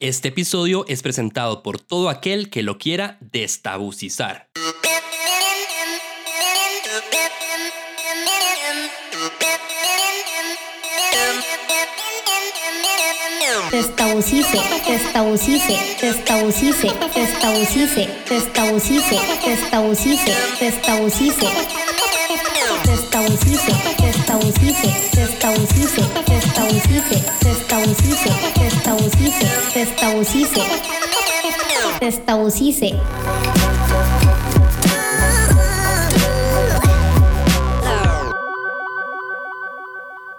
Este episodio es presentado por todo aquel que lo quiera destabucizar. Testabucice, testabucice,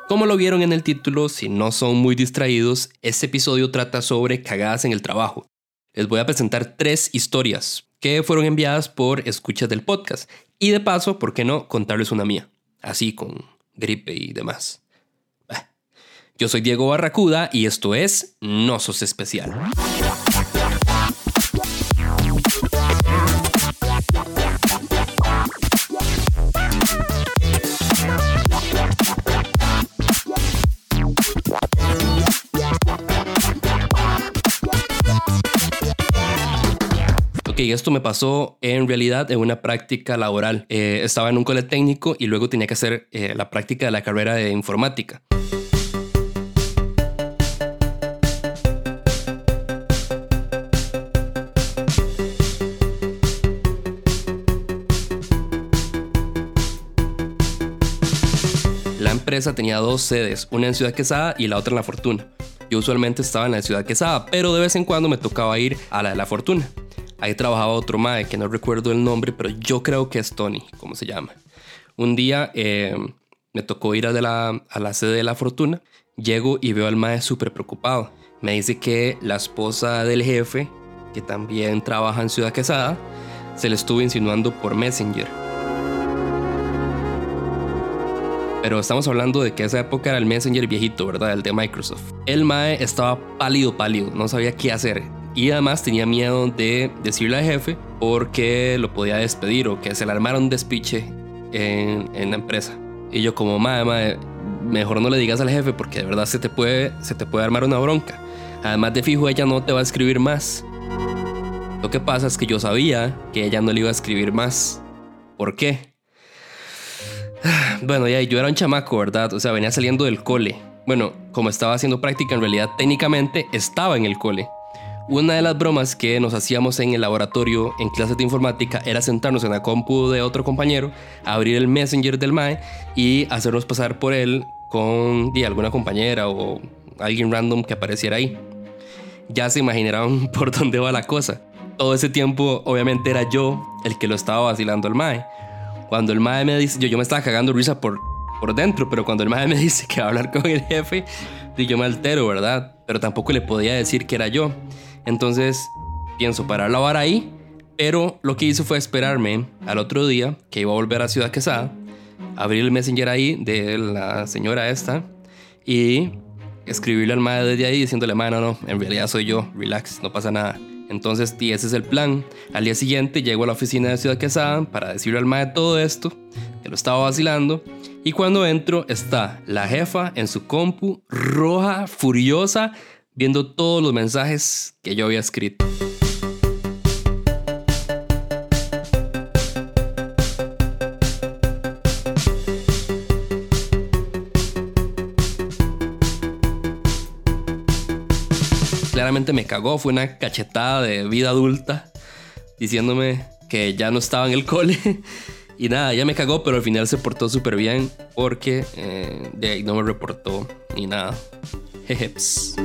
Como lo vieron en el título, si no son muy distraídos, este episodio trata sobre cagadas en el trabajo. Les voy a presentar tres historias que fueron enviadas por escuchas del podcast. Y de paso, ¿por qué no contarles una mía? Así con gripe y demás. Yo soy Diego Barracuda y esto es No Sos Especial. Ok, esto me pasó en realidad en una práctica laboral. Eh, estaba en un cole técnico y luego tenía que hacer eh, la práctica de la carrera de informática. La empresa tenía dos sedes, una en Ciudad Quesada y la otra en La Fortuna. Yo usualmente estaba en la Ciudad Quesada, pero de vez en cuando me tocaba ir a la de La Fortuna. Ahí trabajaba otro mae que no recuerdo el nombre, pero yo creo que es Tony, como se llama. Un día eh, me tocó ir a, la, a la sede de La Fortuna. Llego y veo al mae súper preocupado. Me dice que la esposa del jefe, que también trabaja en Ciudad Quesada, se le estuvo insinuando por Messenger. Pero estamos hablando de que esa época era el Messenger viejito, ¿verdad? El de Microsoft. El Mae estaba pálido, pálido, no sabía qué hacer. Y además tenía miedo de decirle al jefe porque lo podía despedir o que se le armara un despiche en, en la empresa. Y yo como, mae, mejor no le digas al jefe porque de verdad se te puede, se te puede armar una bronca. Además de fijo, ella no te va a escribir más. Lo que pasa es que yo sabía que ella no le iba a escribir más. ¿Por qué? Bueno, ya yo era un chamaco, ¿verdad? O sea, venía saliendo del cole. Bueno, como estaba haciendo práctica, en realidad técnicamente estaba en el cole. Una de las bromas que nos hacíamos en el laboratorio en clases de informática era sentarnos en la compu de otro compañero, abrir el messenger del MAE y hacernos pasar por él con di, alguna compañera o alguien random que apareciera ahí. Ya se imaginarán por dónde va la cosa. Todo ese tiempo, obviamente, era yo el que lo estaba vacilando al MAE. Cuando el MAE me dice, yo, yo me estaba cagando risa por, por dentro, pero cuando el MAE me dice que va a hablar con el jefe, yo me altero, ¿verdad? Pero tampoco le podía decir que era yo. Entonces pienso parar la vara ahí, pero lo que hice fue esperarme al otro día que iba a volver a Ciudad Quesada, abrir el messenger ahí de la señora esta y escribirle al madre desde ahí diciéndole, mano, no, en realidad soy yo, relax, no pasa nada. Entonces, y ese es el plan. Al día siguiente llego a la oficina de Ciudad Quesada para decirle al madre todo esto, que lo estaba vacilando. Y cuando entro está la jefa en su compu, roja, furiosa, viendo todos los mensajes que yo había escrito. Claramente me cagó, fue una cachetada de vida adulta diciéndome que ya no estaba en el cole. Y nada, ya me cagó, pero al final se portó súper bien porque eh, de ahí no me reportó ni nada. Jejeps.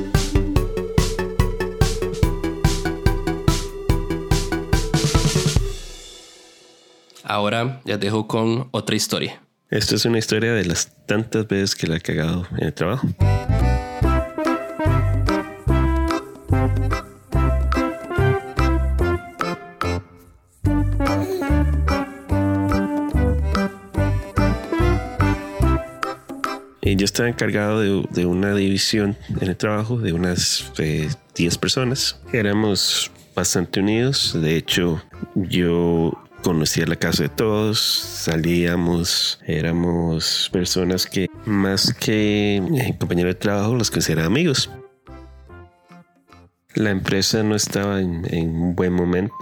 Ahora ya dejo con otra historia. Esto es una historia de las tantas veces que la he cagado en el trabajo. Yo estaba encargado de, de una división en el trabajo de unas eh, 10 personas. Éramos bastante unidos. De hecho, yo conocía la casa de todos, salíamos, éramos personas que más que eh, compañeros de trabajo los consideraba amigos. La empresa no estaba en, un buen momento,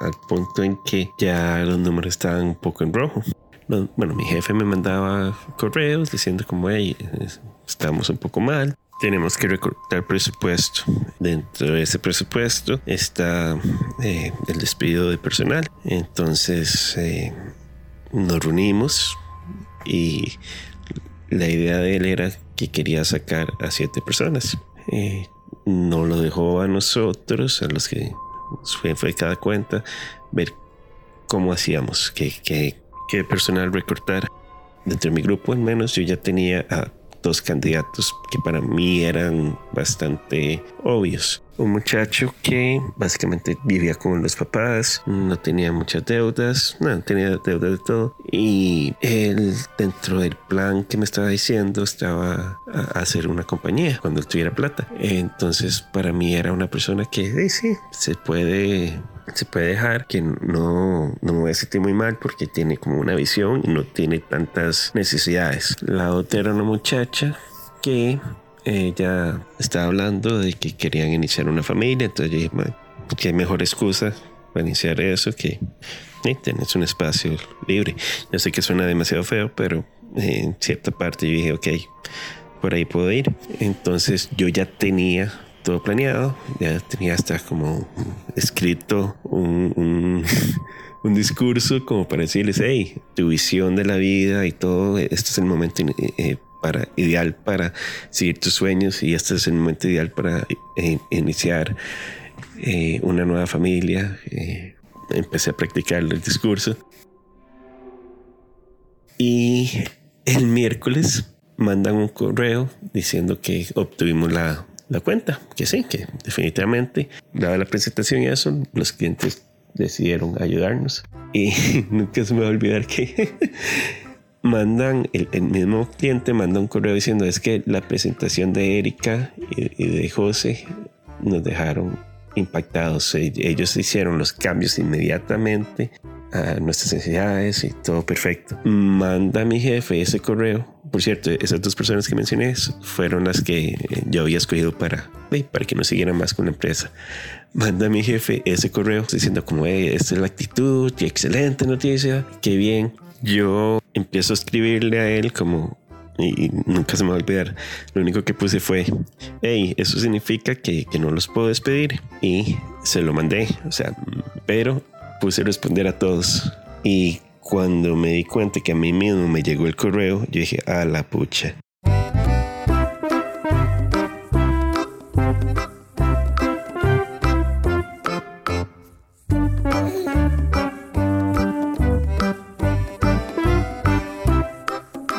al punto en que ya los números estaban un poco en rojo. No, Bueno, mi jefe me mandaba correos diciendo como, hey, es- estamos un poco mal, tenemos que recortar presupuesto. Dentro de ese presupuesto está eh, el despido de personal. Entonces eh, nos reunimos y la idea de él era que quería sacar a siete personas. Eh, no lo dejó a nosotros, a los que fue, cada cuenta, ver cómo hacíamos, qué, qué, qué personal recortar. Dentro de mi grupo, al menos, yo ya tenía a dos candidatos que para mí eran bastante obvios. Un muchacho que básicamente vivía con los papás, no tenía muchas deudas, no tenía deudas de todo. Y él, dentro del plan que me estaba diciendo, estaba a hacer una compañía cuando él tuviera plata. Entonces, para mí era una persona que eh, sí, se puede se puede dejar que no, no me voy a sentir muy mal porque tiene como una visión y no tiene tantas necesidades. La otra era una muchacha que ella estaba hablando de que querían iniciar una familia, entonces yo dije, "Ma, qué mejor excusa para iniciar eso que eh, tener un espacio libre. Yo sé que suena demasiado feo, pero eh, en cierta parte yo dije, ok, por ahí puedo ir. Entonces yo ya tenía todo planeado, ya tenía hasta como escrito un, un, discurso como para decirles, hey, tu visión de la vida y todo, este es el momento eh, para, ideal para seguir tus sueños y este es el momento ideal para eh, iniciar eh, una nueva familia. Eh, empecé a practicar el discurso. Y el miércoles mandan un correo diciendo que obtuvimos la, la cuenta, que sí, que definitivamente, dada la presentación y eso, los clientes decidieron ayudarnos. Y nunca se me va a olvidar que mandan, el, mismo cliente manda un correo diciendo es que la presentación de Erika y, de José nos dejaron impactados. Ellos hicieron los cambios inmediatamente a nuestras necesidades y todo perfecto. Manda mi jefe ese correo. Por cierto, esas dos personas que mencioné fueron las que yo había escogido para, para que no siguieran más con la empresa. Manda a mi jefe ese correo diciendo como, hey, esta es la actitud, qué excelente noticia, qué bien. Yo empiezo a escribirle a él como, y nunca se me va a olvidar. Lo único que puse fue, hey, eso significa que, que no los puedo despedir. Y se lo mandé, o sea, pero puse responder a todos. Y cuando me di cuenta que a mí mismo me llegó el correo, yo dije, a la pucha.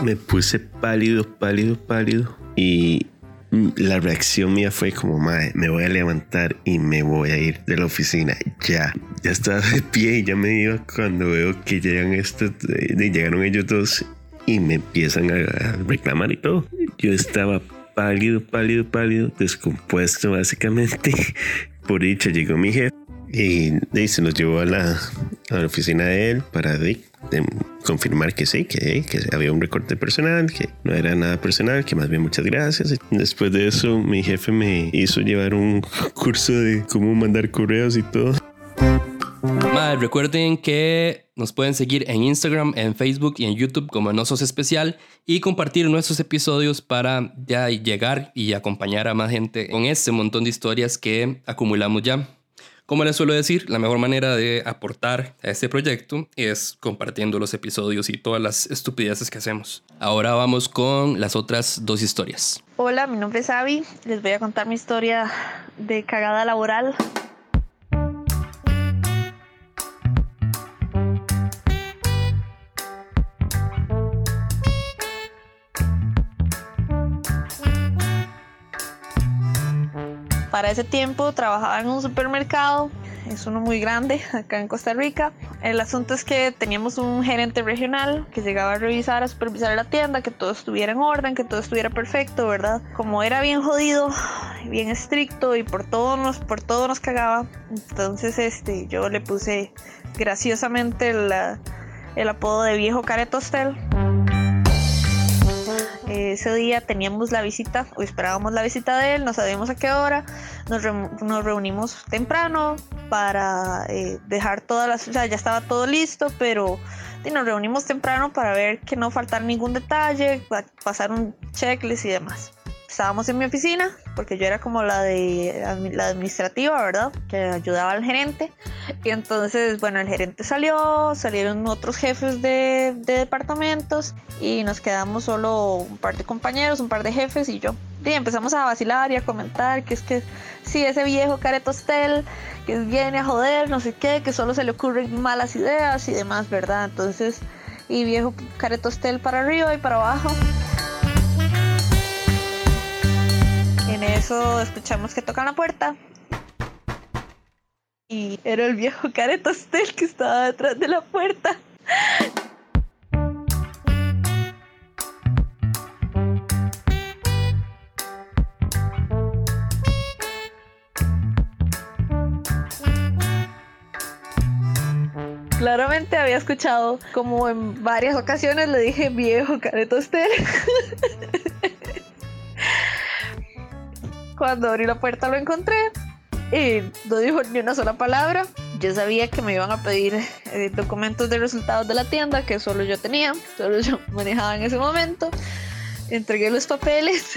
Me puse pálido, pálido, pálido. Y la reacción mía fue como, madre, me voy a levantar y me voy a ir de la oficina. Ya, ya estaba de pie y ya me iba cuando veo que llegan estos, eh, llegaron ellos dos y me empiezan a, reclamar y todo. Yo estaba pálido, pálido, pálido, descompuesto básicamente. Por dicha llegó mi jefe y, y se nos llevó a la, a la oficina de él para de, de confirmar que sí, que, que, había un recorte personal, que no era nada personal, que más bien muchas gracias. Después de eso, mi jefe me hizo llevar un curso de cómo mandar correos y todo. Madre, recuerden que nos pueden seguir en Instagram, en Facebook y en YouTube como No Sos Especial y compartir nuestros episodios para ya llegar y acompañar a más gente con este montón de historias que acumulamos ya. Como les suelo decir, la mejor manera de aportar a este proyecto es compartiendo los episodios y todas las estupideces que hacemos. Ahora vamos con las otras dos historias. Hola, mi nombre es Abby. Les voy a contar mi historia de cagada laboral. Para ese tiempo trabajaba en un supermercado, es uno muy grande acá en Costa Rica. El asunto es que teníamos un gerente regional que llegaba a revisar, a supervisar la tienda, que todo estuviera en orden, que todo estuviera perfecto, ¿verdad? Como era bien jodido, bien estricto y por todo nos, por todo nos cagaba, entonces este, yo le puse graciosamente el apodo de viejo caretostel. Ese día teníamos la visita o esperábamos la visita de él, no sabíamos a qué hora, nos, nos reunimos temprano para eh, dejar todas las, o sea, ya estaba todo listo, pero nos reunimos temprano para ver que no faltara ningún detalle, pasar un checklist y demás. Estábamos en mi oficina, porque yo era como la de la administrativa, ¿verdad? Que ayudaba al gerente. Y entonces, bueno, el gerente salió, salieron otros jefes de, departamentos y nos quedamos solo un par de compañeros, un par de jefes y yo. Y empezamos a vacilar y a comentar que es que sí, ese viejo caretostel que viene a joder, no sé qué, que solo se le ocurren malas ideas y demás, ¿verdad? Entonces, y viejo caretostel para arriba y para abajo. En eso escuchamos que tocan la puerta. Y era el viejo Caretostel que estaba detrás de la puerta. Claramente había escuchado como en varias ocasiones le dije viejo Caretostel. Cuando abrí la puerta lo encontré y no dijo ni una sola palabra. Yo sabía que me iban a pedir eh, documentos de resultados de la tienda que solo yo tenía, solo yo manejaba en ese momento. Entregué los papeles.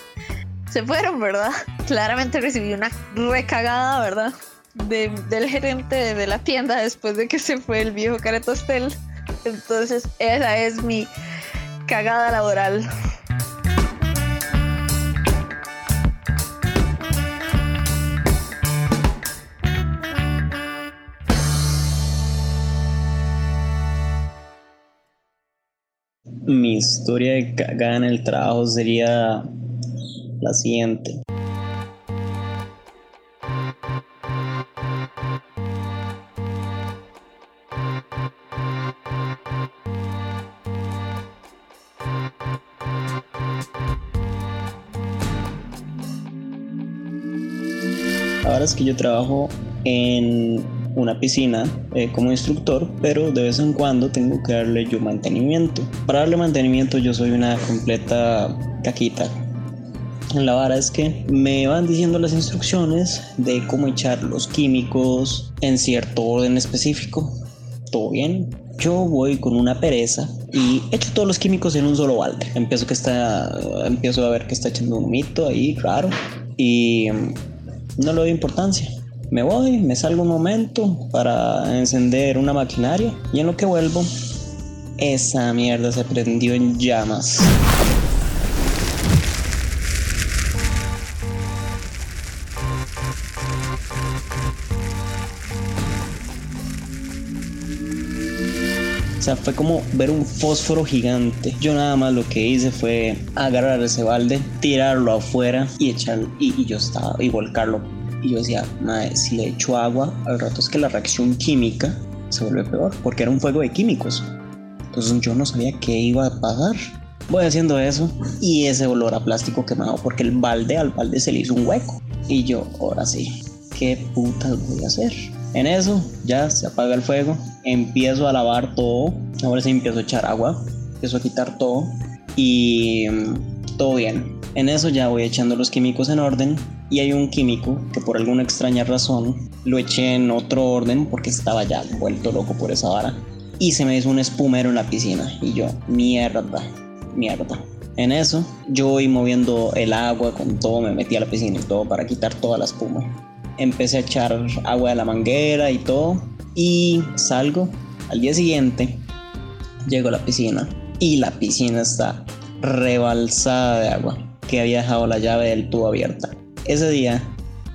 Se fueron, ¿verdad? Claramente recibí una recagada, ¿verdad? del gerente de la tienda después de que se fue el viejo caretostel. Entonces, esa es mi cagada laboral. Mi historia de cagada en el trabajo sería la siguiente. Ahora es que yo trabajo en una piscina eh, como instructor, pero de vez en cuando tengo que darle yo mantenimiento. Para darle mantenimiento yo soy una completa caquita. La vara es que me van diciendo las instrucciones de cómo echar los químicos en cierto orden específico. Todo bien. Yo voy con una pereza y echo todos los químicos en un solo balde. Empiezo que está, empiezo a ver que está echando un mito ahí raro y mm, no le doy importancia me voy, me salgo un momento para encender una maquinaria y en lo que vuelvo, esa mierda se prendió en llamas. O sea, fue como ver un fósforo gigante. Yo nada más lo que hice fue agarrar ese balde, tirarlo afuera y echar y, y yo estaba y volcarlo y yo decía, madre, si le echo agua, al rato es que la reacción química se vuelve peor, porque era un fuego de químicos. Entonces yo no sabía qué iba a pasar. Voy haciendo eso y ese olor a plástico quemado, porque el balde al balde se le hizo un hueco. Y yo, ahora sí, ¿qué putas voy a hacer? En eso ya se apaga el fuego, empiezo a lavar todo, ahora sí empiezo a echar agua, empiezo a quitar todo y mm, todo bien. En eso ya voy echando los químicos en orden y hay un químico que por alguna extraña razón lo eché en otro orden porque estaba ya vuelto loco por esa vara y se me hizo un espumero en la piscina y yo, mierda, mierda. En eso yo voy moviendo el agua con todo, me metí a la piscina y todo para quitar toda la espuma. Empecé a echar agua de la manguera y todo y salgo. Al día siguiente llego a la piscina y la piscina está rebalsada de agua que había dejado la llave del tubo abierta. Ese día,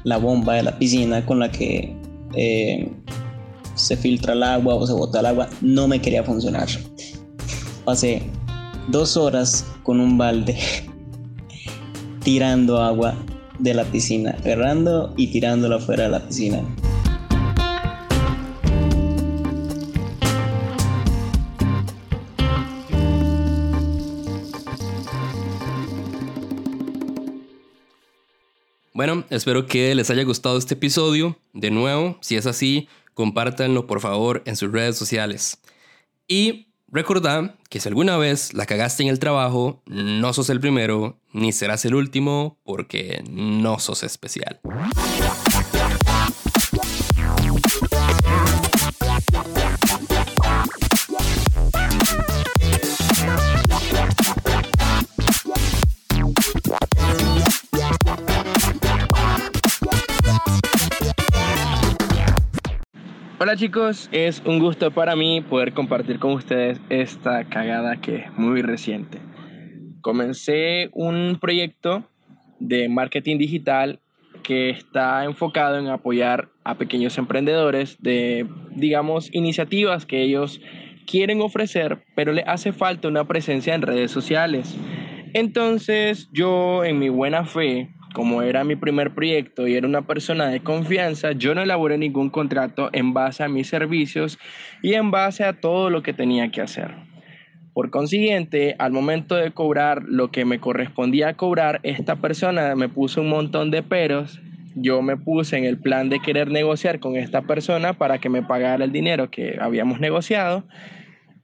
la bomba de la piscina con la que eh, se filtra el agua o se bota el agua no me quería funcionar. Pasé dos horas con un balde tirando agua de la piscina, agarrando y tirándola fuera de la piscina. Bueno, espero que les haya gustado este episodio. De nuevo, si es así, compártanlo por favor en sus redes sociales. Y Recordá que si alguna vez la cagaste en el trabajo, no sos el primero ni serás el último porque no sos especial. Hola chicos, es un gusto para mí poder compartir con ustedes esta cagada que es muy reciente. Comencé un proyecto de marketing digital que está enfocado en apoyar a pequeños emprendedores de, digamos, iniciativas que ellos quieren ofrecer, pero le hace falta una presencia en redes sociales. Entonces yo, en mi buena fe, como era mi primer proyecto y era una persona de confianza, yo no elaboré ningún contrato en base a mis servicios y en base a todo lo que tenía que hacer. Por consiguiente, al momento de cobrar lo que me correspondía cobrar, esta persona me puso un montón de peros. Yo me puse en el plan de querer negociar con esta persona para que me pagara el dinero que habíamos negociado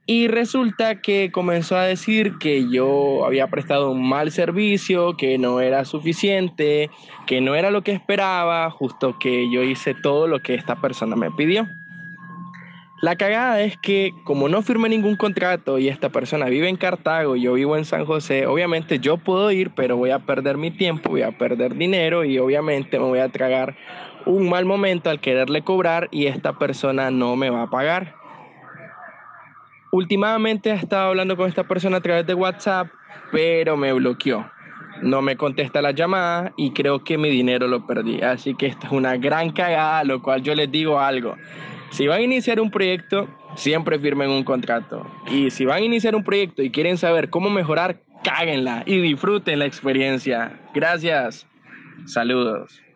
y resulta que comenzó a decir que yo había prestado un mal servicio, que no era suficiente, que no era lo que esperaba, justo que yo hice todo lo que esta persona me pidió. La cagada es que como no firmé ningún contrato y esta persona vive en Cartago y yo vivo en San José, obviamente yo puedo ir, pero voy a perder mi tiempo, voy a perder dinero y obviamente me voy a tragar un mal momento al quererle cobrar y esta persona no me va a pagar. Últimamente he estado hablando con esta persona a través de WhatsApp, pero me bloqueó. No me contesta la llamada y creo que mi dinero lo perdí. Así que esta es una gran cagada, lo cual yo les digo algo. Si van a iniciar un proyecto, siempre firmen un contrato. Y si van a iniciar un proyecto y quieren saber cómo mejorar, cáguenla y disfruten la experiencia. Gracias. Saludos.